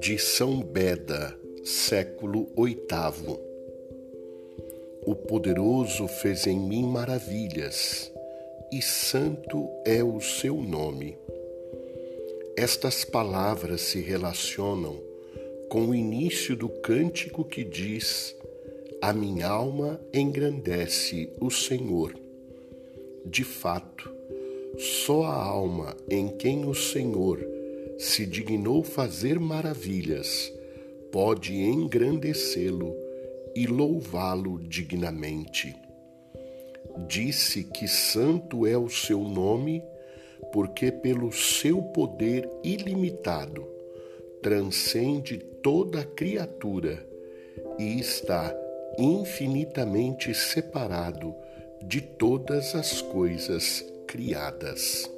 De São Beda, século oitavo. O poderoso fez em mim maravilhas, e santo é o seu nome. Estas palavras se relacionam com o início do cântico que diz: A minha alma engrandece o Senhor. De fato, só a alma em quem o Senhor se dignou fazer maravilhas pode engrandecê-lo e louvá-lo dignamente. Disse que santo é o seu nome, porque pelo seu poder ilimitado transcende toda criatura e está infinitamente separado de todas as coisas criadas.